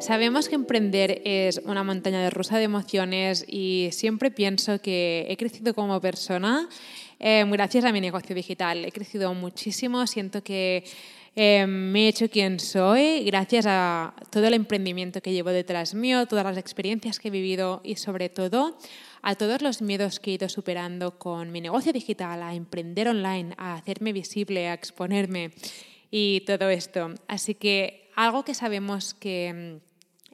Sabemos que emprender es una montaña de rusa de emociones y siempre pienso que he crecido como persona eh, gracias a mi negocio digital. He crecido muchísimo, siento que eh, me he hecho quien soy gracias a todo el emprendimiento que llevo detrás mío, todas las experiencias que he vivido y sobre todo a todos los miedos que he ido superando con mi negocio digital, a emprender online, a hacerme visible, a exponerme y todo esto. Así que algo que sabemos que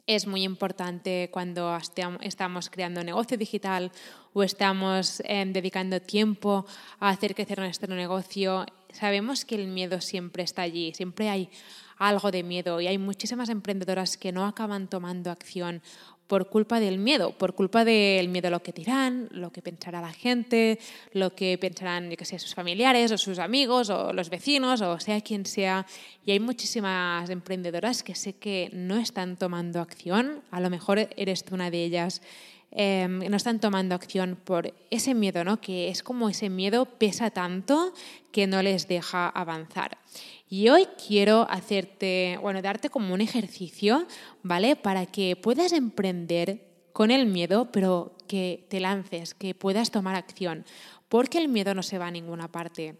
es muy importante cuando estamos creando negocio digital o estamos em, dedicando tiempo a hacer crecer nuestro negocio. Sabemos que el miedo siempre está allí, siempre hay algo de miedo y hay muchísimas emprendedoras que no acaban tomando acción por culpa del miedo, por culpa del miedo a lo que dirán, lo que pensará la gente, lo que pensarán, yo que sé, sus familiares o sus amigos o los vecinos o sea quien sea. Y hay muchísimas emprendedoras que sé que no están tomando acción, a lo mejor eres tú una de ellas, eh, no están tomando acción por ese miedo, ¿no? Que es como ese miedo pesa tanto que no les deja avanzar. Y hoy quiero hacerte, bueno, darte como un ejercicio, ¿vale? Para que puedas emprender con el miedo, pero que te lances, que puedas tomar acción, porque el miedo no se va a ninguna parte.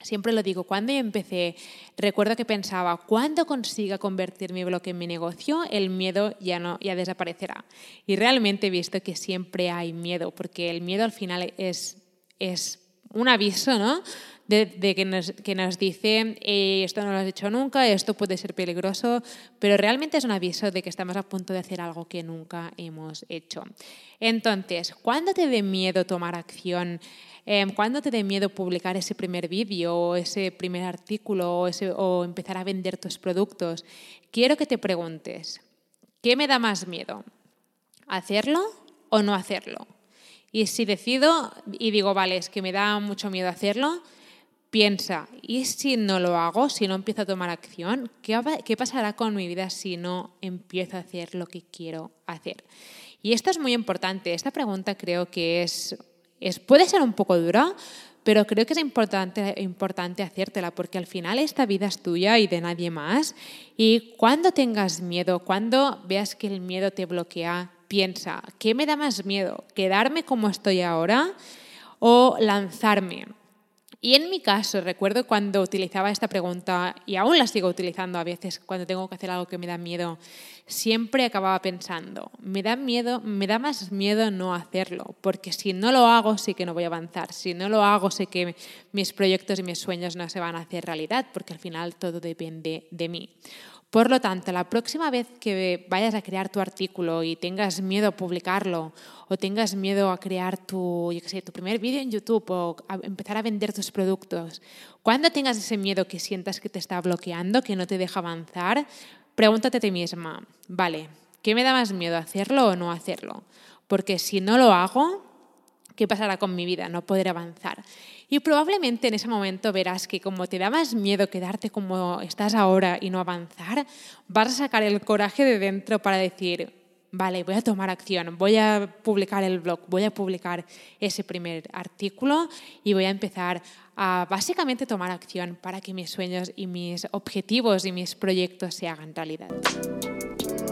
Siempre lo digo, cuando empecé, recuerdo que pensaba, cuando consiga convertir mi blog en mi negocio, el miedo ya no ya desaparecerá. Y realmente he visto que siempre hay miedo, porque el miedo al final es, es un aviso, ¿no? De, que, nos, que, nos, dice eh, esto no lo has hecho nunca, esto puede ser peligroso, pero realmente es un aviso de que estamos a punto de hacer algo que nunca hemos hecho. Entonces, ¿cuándo te dé miedo tomar acción? Eh, ¿Cuándo te dé miedo publicar ese primer vídeo o ese primer artículo o empezar a vender tus productos? Quiero que te preguntes, ¿qué me da más miedo? ¿Hacerlo o no hacerlo? Y si decido y digo, vale, es que me da mucho miedo hacerlo, piensa, ¿y si no lo hago, si no empiezo a tomar acción? ¿Qué, pasará con mi vida si no empiezo a hacer lo que quiero hacer? Y esto es muy importante. Esta pregunta creo que es, es puede ser un poco dura, pero creo que es importante, importante hacértela porque al final esta vida es tuya y de nadie más. Y cuando tengas miedo, cuando veas que el miedo te bloquea, piensa, ¿qué me da más miedo? ¿Quedarme como estoy ahora o lanzarme? Y en mi caso, recuerdo cuando utilizaba esta pregunta, y aún la sigo utilizando a veces cuando tengo que hacer algo que me da miedo, siempre acababa pensando, me da miedo, me da más miedo no hacerlo, porque si no lo hago sí que no voy a avanzar, si no lo hago sé que mis proyectos y mis sueños no se van a hacer realidad, porque al final todo depende de mí. Por lo tanto, la próxima vez que vayas a crear tu artículo y tengas miedo a publicarlo o tengas miedo a crear tu, yo sé, tu primer vídeo en YouTube o a empezar a vender tus productos, cuando tengas ese miedo que sientas que te está bloqueando, que no te deja avanzar, pregúntate a ti misma, vale, ¿qué me da más miedo, hacerlo o no hacerlo? Porque si no lo hago, ¿qué pasará con mi vida? No poder avanzar. Y probablemente en ese momento verás que como te da más miedo quedarte como estás ahora y no avanzar, vas a sacar el coraje de dentro para decir, vale, voy a tomar acción, voy a publicar el blog, voy a publicar ese primer artículo y voy a empezar a básicamente tomar acción para que mis sueños y mis objetivos y mis proyectos se hagan realidad.